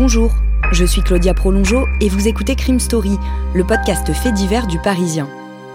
Bonjour, je suis Claudia Prolongeau et vous écoutez Crime Story, le podcast fait divers du Parisien.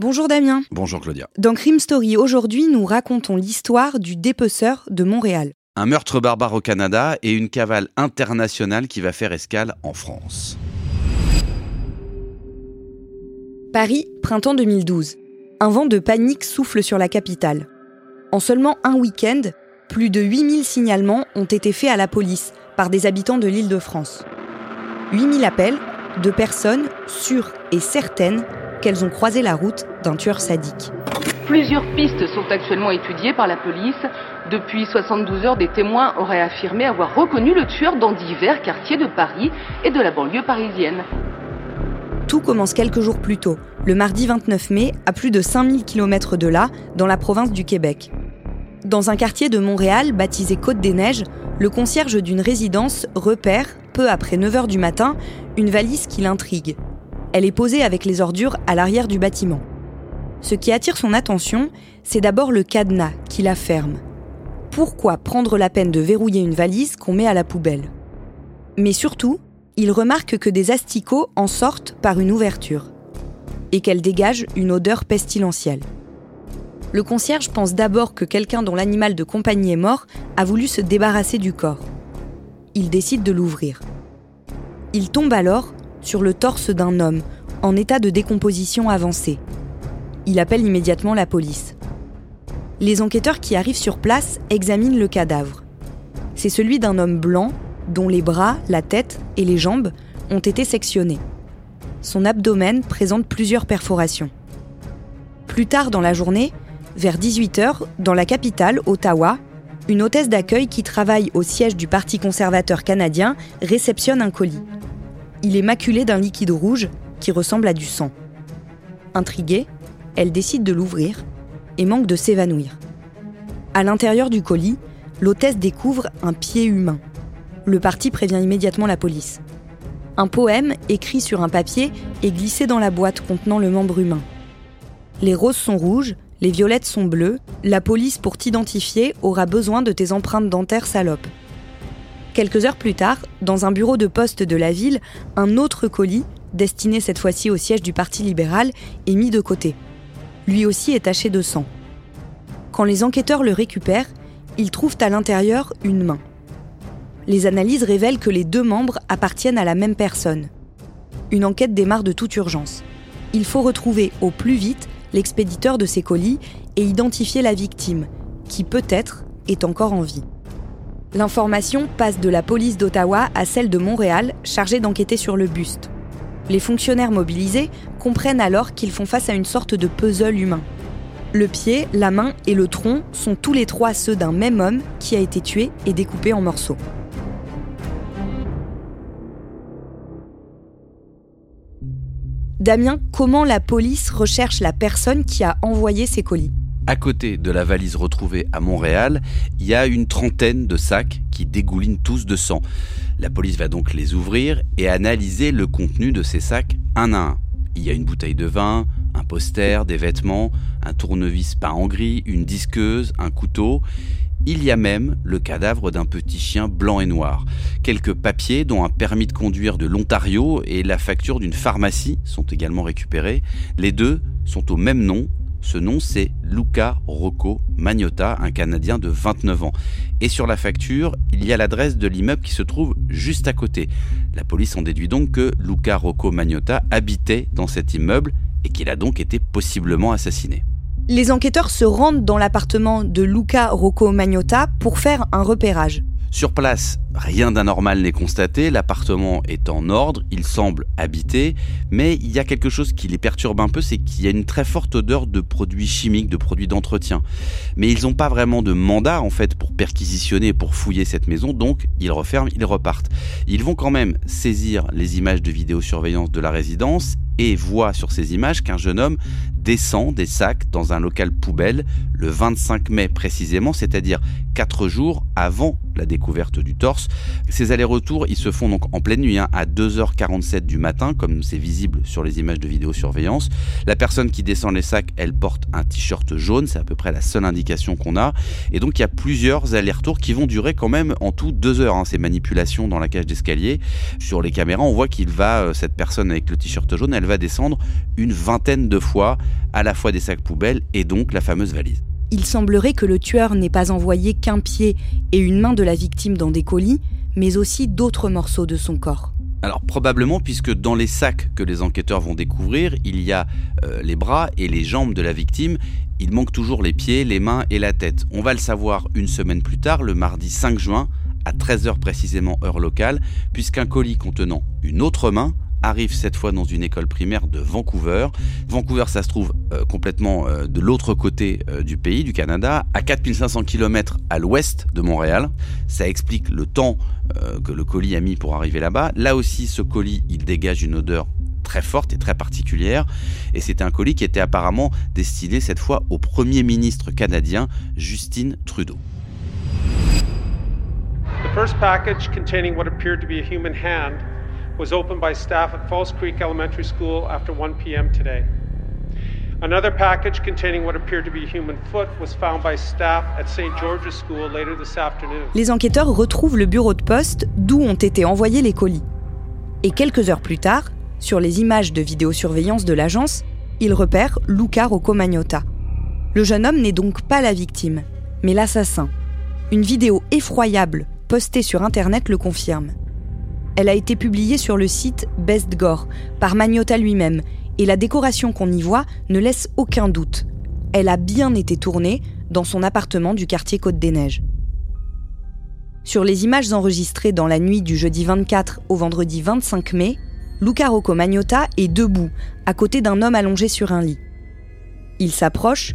Bonjour Damien. Bonjour Claudia. Dans Crime Story, aujourd'hui, nous racontons l'histoire du dépeceur de Montréal. Un meurtre barbare au Canada et une cavale internationale qui va faire escale en France. Paris, printemps 2012. Un vent de panique souffle sur la capitale. En seulement un week-end, plus de 8000 signalements ont été faits à la police par des habitants de l'île de France. 8000 appels de personnes sûres et certaines qu'elles ont croisé la route d'un tueur sadique. Plusieurs pistes sont actuellement étudiées par la police. Depuis 72 heures, des témoins auraient affirmé avoir reconnu le tueur dans divers quartiers de Paris et de la banlieue parisienne. Tout commence quelques jours plus tôt, le mardi 29 mai, à plus de 5000 km de là, dans la province du Québec. Dans un quartier de Montréal, baptisé Côte des Neiges, le concierge d'une résidence repère, peu après 9h du matin, une valise qui l'intrigue. Elle est posée avec les ordures à l'arrière du bâtiment. Ce qui attire son attention, c'est d'abord le cadenas qui la ferme. Pourquoi prendre la peine de verrouiller une valise qu'on met à la poubelle? Mais surtout, il remarque que des asticots en sortent par une ouverture et qu'elle dégage une odeur pestilentielle. Le concierge pense d'abord que quelqu'un dont l'animal de compagnie est mort a voulu se débarrasser du corps. Il décide de l'ouvrir. Il tombe alors sur le torse d'un homme en état de décomposition avancée. Il appelle immédiatement la police. Les enquêteurs qui arrivent sur place examinent le cadavre. C'est celui d'un homme blanc dont les bras, la tête et les jambes ont été sectionnés. Son abdomen présente plusieurs perforations. Plus tard dans la journée, vers 18h, dans la capitale, Ottawa, une hôtesse d'accueil qui travaille au siège du Parti conservateur canadien réceptionne un colis. Il est maculé d'un liquide rouge qui ressemble à du sang. Intriguée, elle décide de l'ouvrir et manque de s'évanouir. À l'intérieur du colis, l'hôtesse découvre un pied humain. Le parti prévient immédiatement la police. Un poème écrit sur un papier est glissé dans la boîte contenant le membre humain. Les roses sont rouges, les violettes sont bleues, la police pour t'identifier aura besoin de tes empreintes dentaires salope. Quelques heures plus tard, dans un bureau de poste de la ville, un autre colis, destiné cette fois-ci au siège du Parti libéral, est mis de côté. Lui aussi est taché de sang. Quand les enquêteurs le récupèrent, ils trouvent à l'intérieur une main. Les analyses révèlent que les deux membres appartiennent à la même personne. Une enquête démarre de toute urgence. Il faut retrouver au plus vite l'expéditeur de ces colis et identifier la victime, qui peut-être est encore en vie. L'information passe de la police d'Ottawa à celle de Montréal, chargée d'enquêter sur le buste. Les fonctionnaires mobilisés comprennent alors qu'ils font face à une sorte de puzzle humain. Le pied, la main et le tronc sont tous les trois ceux d'un même homme qui a été tué et découpé en morceaux. Damien, comment la police recherche la personne qui a envoyé ces colis? À côté de la valise retrouvée à Montréal, il y a une trentaine de sacs qui dégoulinent tous de sang. La police va donc les ouvrir et analyser le contenu de ces sacs un à un. Il y a une bouteille de vin, un poster, des vêtements, un tournevis peint en gris, une disqueuse, un couteau. Il y a même le cadavre d'un petit chien blanc et noir. Quelques papiers, dont un permis de conduire de l'Ontario et la facture d'une pharmacie, sont également récupérés. Les deux sont au même nom, Ce nom, c'est Luca Rocco Magnotta, un Canadien de 29 ans. Et sur la facture, il y a l'adresse de l'immeuble qui se trouve juste à côté. La police en déduit donc que Luca Rocco Magnotta habitait dans cet immeuble et qu'il a donc été possiblement assassiné. Les enquêteurs se rendent dans l'appartement de Luca Rocco Magnotta pour faire un repérage. Sur place, rien d'anormal n'est constaté, l'appartement est en ordre, il semble habité, mais il y a quelque chose qui les perturbe un peu, c'est qu'il y a une très forte odeur de produits chimiques, de produits d'entretien. Mais ils n'ont pas vraiment de mandat en fait pour perquisitionner, pour fouiller cette maison, donc ils referment, ils repartent. Ils vont quand même saisir les images de vidéosurveillance de la résidence et voient sur ces images qu'un jeune homme descend des sacs dans un local poubelle le 25 mai précisément, c'est-à-dire 4 jours avant la découverte du torse. Ces allers-retours, ils se font donc en pleine nuit, hein, à 2h47 du matin, comme c'est visible sur les images de vidéosurveillance. La personne qui descend les sacs, elle porte un t-shirt jaune, c'est à peu près la seule indication qu'on a. Et donc il y a plusieurs allers-retours qui vont durer quand même en tout 2 heures, hein, ces manipulations dans la cage d'escalier. Sur les caméras, on voit qu'il va, euh, cette personne avec le t-shirt jaune, elle va descendre une vingtaine de fois, à la fois des sacs poubelles et donc la fameuse valise. Il semblerait que le tueur n'ait pas envoyé qu'un pied et une main de la victime dans des colis, mais aussi d'autres morceaux de son corps. Alors probablement puisque dans les sacs que les enquêteurs vont découvrir, il y a euh, les bras et les jambes de la victime. Il manque toujours les pieds, les mains et la tête. On va le savoir une semaine plus tard, le mardi 5 juin, à 13h précisément heure locale, puisqu'un colis contenant une autre main, arrive cette fois dans une école primaire de Vancouver. Vancouver, ça se trouve euh, complètement euh, de l'autre côté euh, du pays, du Canada, à 4500 km à l'ouest de Montréal. Ça explique le temps que le colis a mis pour arriver là-bas. Là aussi, ce colis, il dégage une odeur très forte et très particulière. Et c'était un colis qui était apparemment destiné cette fois au Premier ministre canadien, Justin Trudeau. The first package containing what appeared to be a human hand was opened by staff at Creek Elementary School after 1 p.m. today. Another package containing what appeared to be human foot was found by staff at St. George's School later this afternoon. Les enquêteurs retrouvent le bureau de poste d'où ont été envoyés les colis. Et quelques heures plus tard, sur les images de vidéosurveillance de l'agence, ils repèrent Luca Rocco Magnotta. Le jeune homme n'est donc pas la victime, mais l'assassin. Une vidéo effroyable postée sur Internet le confirme. Elle a été publiée sur le site Best Gore par Magnotta lui-même et la décoration qu'on y voit ne laisse aucun doute. Elle a bien été tournée dans son appartement du quartier Côte des Neiges. Sur les images enregistrées dans la nuit du jeudi 24 au vendredi 25 mai, Luca Rocco Magnotta est debout, à côté d'un homme allongé sur un lit. Il s'approche,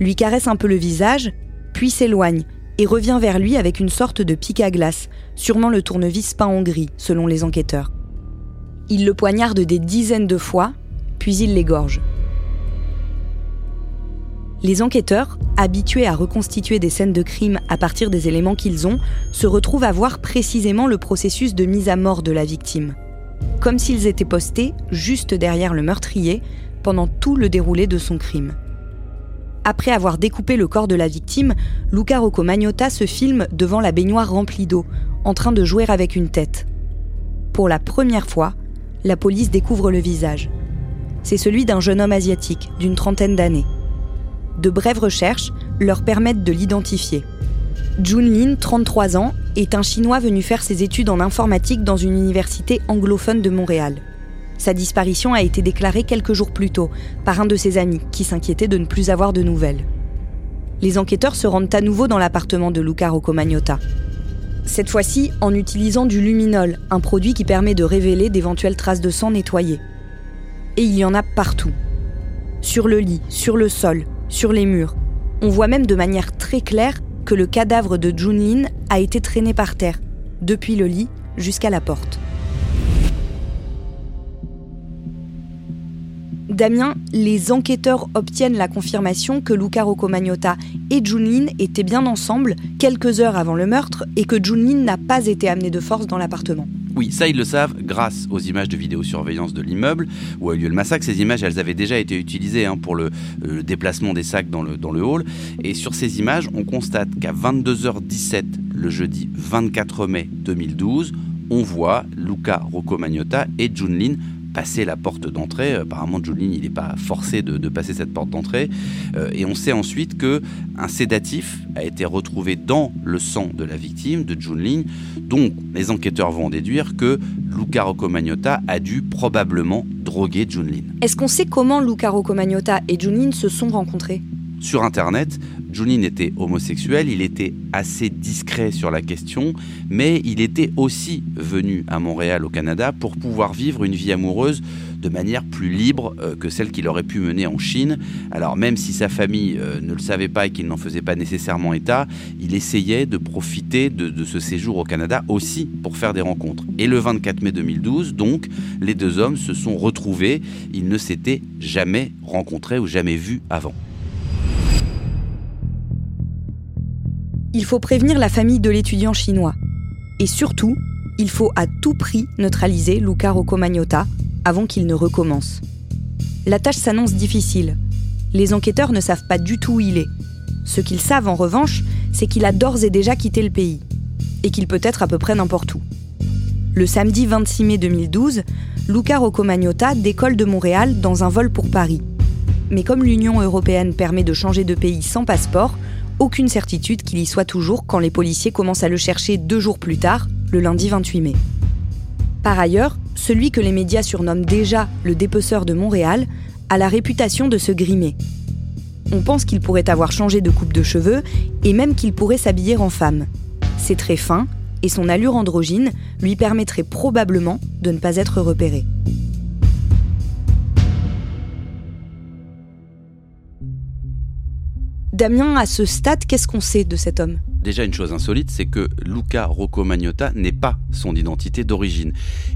lui caresse un peu le visage, puis s'éloigne et revient vers lui avec une sorte de pic à glace, sûrement le tournevis peint en gris, selon les enquêteurs. Il le poignarde des dizaines de fois, puis il l'égorge. Les enquêteurs, habitués à reconstituer des scènes de crime à partir des éléments qu'ils ont, se retrouvent à voir précisément le processus de mise à mort de la victime. Comme s'ils étaient postés juste derrière le meurtrier pendant tout le déroulé de son crime. Après avoir découpé le corps de la victime, Luca Rocco Magnotta se filme devant la baignoire remplie d'eau, en train de jouer avec une tête. Pour la première fois, la police découvre le visage. C'est celui d'un jeune homme asiatique d'une trentaine d'années. De brèves recherches leur permettent de l'identifier. Jun Lin, 33 ans, est un Chinois venu faire ses études en informatique dans une université anglophone de Montréal. Sa disparition a été déclarée quelques jours plus tôt par un de ses amis qui s'inquiétait de ne plus avoir de nouvelles. Les enquêteurs se rendent à nouveau dans l'appartement de Luca Rocco Magnotta. Cette fois-ci en utilisant du luminol, un produit qui permet de révéler d'éventuelles traces de sang nettoyées. Et il y en a partout. Sur le lit, sur le sol, sur les murs. On voit même de manière très claire que le cadavre de Junlin a été traîné par terre, depuis le lit jusqu'à la porte. Damien, les enquêteurs obtiennent la confirmation que Luca Rocco Magnotta et Junlin étaient bien ensemble quelques heures avant le meurtre et que Junlin n'a pas été amené de force dans l'appartement. Oui, ça ils le savent grâce aux images de vidéosurveillance de l'immeuble où a eu lieu le massacre. Ces images, elles avaient déjà été utilisées hein, pour le, le, déplacement des sacs dans le, dans le hall. Et sur ces images, on constate qu'à 22h17 le jeudi 24 mai 2012, on voit Luca Rocco Magnotta et Junlin passer la porte d'entrée. Apparemment, Junlin, il n'est pas forcé de, passer cette porte d'entrée. Euh, et on sait ensuite que un sédatif a été retrouvé dans le sang de la victime, de Junlin. Donc, les enquêteurs vont en déduire que Luca Rocco Magnotta a dû probablement droguer Junlin. Est-ce qu'on sait comment Luca Rocco Magnotta et Junlin se sont rencontrés? Sur Internet, Junin était homosexuel, il était assez discret sur la question, mais il était aussi venu à Montréal au Canada pour pouvoir vivre une vie amoureuse de manière plus libre euh, que celle qu'il aurait pu mener en Chine. Alors même si sa famille euh, ne le savait pas et qu'il n'en faisait pas nécessairement état, il essayait de profiter de, de ce séjour au Canada aussi pour faire des rencontres. Et le 24 mai 2012, donc, les deux hommes se sont retrouvés, ils ne s'étaient jamais rencontrés ou jamais vus avant. Il faut prévenir la famille de l'étudiant chinois. Et surtout, il faut à tout prix neutraliser Luca Rocco Magnotta avant qu'il ne recommence. La tâche s'annonce difficile. Les enquêteurs ne savent pas du tout où il est. Ce qu'ils savent en revanche, c'est qu'il a d'ores et déjà quitté le pays. Et qu'il peut être à peu près n'importe où. Le samedi 26 mai 2012, Luca Rocco Magnotta décolle de Montréal dans un vol pour Paris. Mais comme l'Union européenne permet de changer de pays sans passeport, aucune certitude qu'il y soit toujours quand les policiers commencent à le chercher deux jours plus tard, le lundi 28 mai. Par ailleurs, celui que les médias surnomment déjà le dépeceur de Montréal a la réputation de se grimer. On pense qu'il pourrait avoir changé de coupe de cheveux et même qu'il pourrait s'habiller en femme. C'est très fin et son allure androgyne lui permettrait probablement de ne pas être repéré. Damien, à ce stade, qu'est-ce qu'on sait de cet homme? Déjà une chose insolite, c'est que Luca Rocco Magnotta n'est pas son identité d'origine.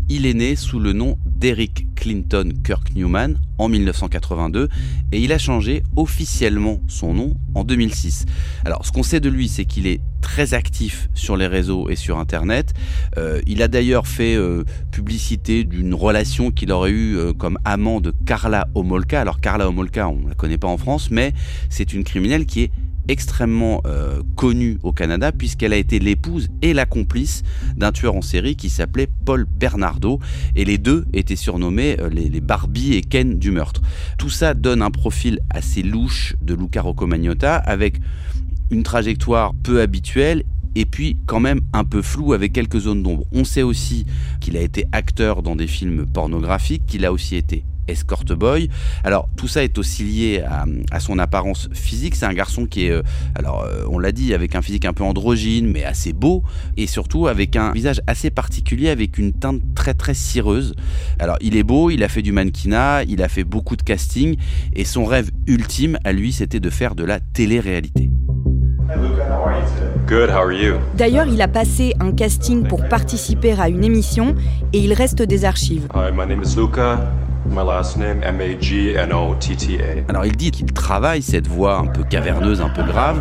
Il est né sous le nom d'Eric Clinton Kirk Newman en 1982 et il a changé officiellement son nom en 2006. Alors ce qu'on sait de lui, c'est qu'il est très actif sur les réseaux et sur Internet. Euh, il a d'ailleurs fait euh, publicité d'une relation qu'il aurait eue euh, comme amant de Carla Homolka. Alors Carla Homolka, on ne la connaît pas en France, mais c'est une criminelle qui est extrêmement euh, connue au Canada puisqu'elle a été l'épouse et la complice d'un tueur en série qui s'appelait Paul Bernardo et les deux étaient surnommés euh, les, Barbie et Ken du meurtre. Tout ça donne un profil assez louche de Luca Rocco Magnotta avec une trajectoire peu habituelle et puis quand même un peu flou avec quelques zones d'ombre. On sait aussi qu'il a été acteur dans des films pornographiques, qu'il a aussi été escort boy. Alors tout ça est aussi lié à, son apparence physique. C'est un garçon qui est, euh, alors euh, on l'a dit, avec un physique un peu androgyne, mais assez beau, et surtout avec un visage assez particulier, avec une teinte très très cireuse. Alors il est beau, il a fait du mannequinat, il a fait beaucoup de casting, et son rêve ultime à lui, c'était de faire de la télé-réalité. D'ailleurs, il a passé un casting pour participer à une émission et il reste des archives. Alors il dit qu'il travaille cette voix un peu caverneuse, un peu grave.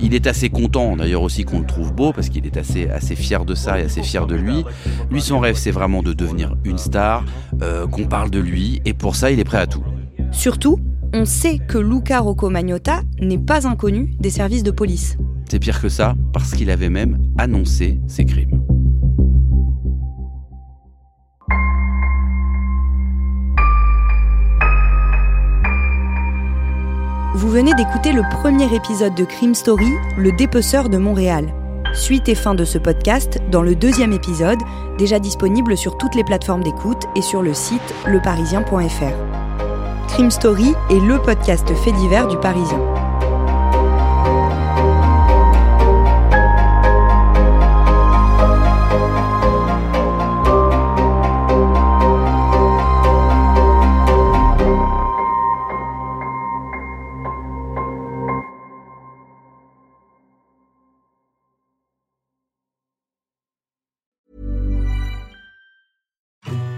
Il est assez content d'ailleurs aussi qu'on le trouve beau parce qu'il est assez, assez fier de ça et assez fier de lui. Lui son rêve c'est vraiment de devenir une star, euh, qu'on parle de lui et pour ça il est prêt à tout. Surtout, on sait que Luca Rocco Magnotta n'est pas inconnu des services de police. C'est pire que ça, parce qu'il avait même annoncé ses crimes. Vous venez d'écouter le premier épisode de Crime Story, Le dépeceur de Montréal. Suite et fin de ce podcast dans le deuxième épisode, déjà disponible sur toutes les plateformes d'écoute et sur le site leparisien.fr. Crime Story est le podcast fait divers du Parisien.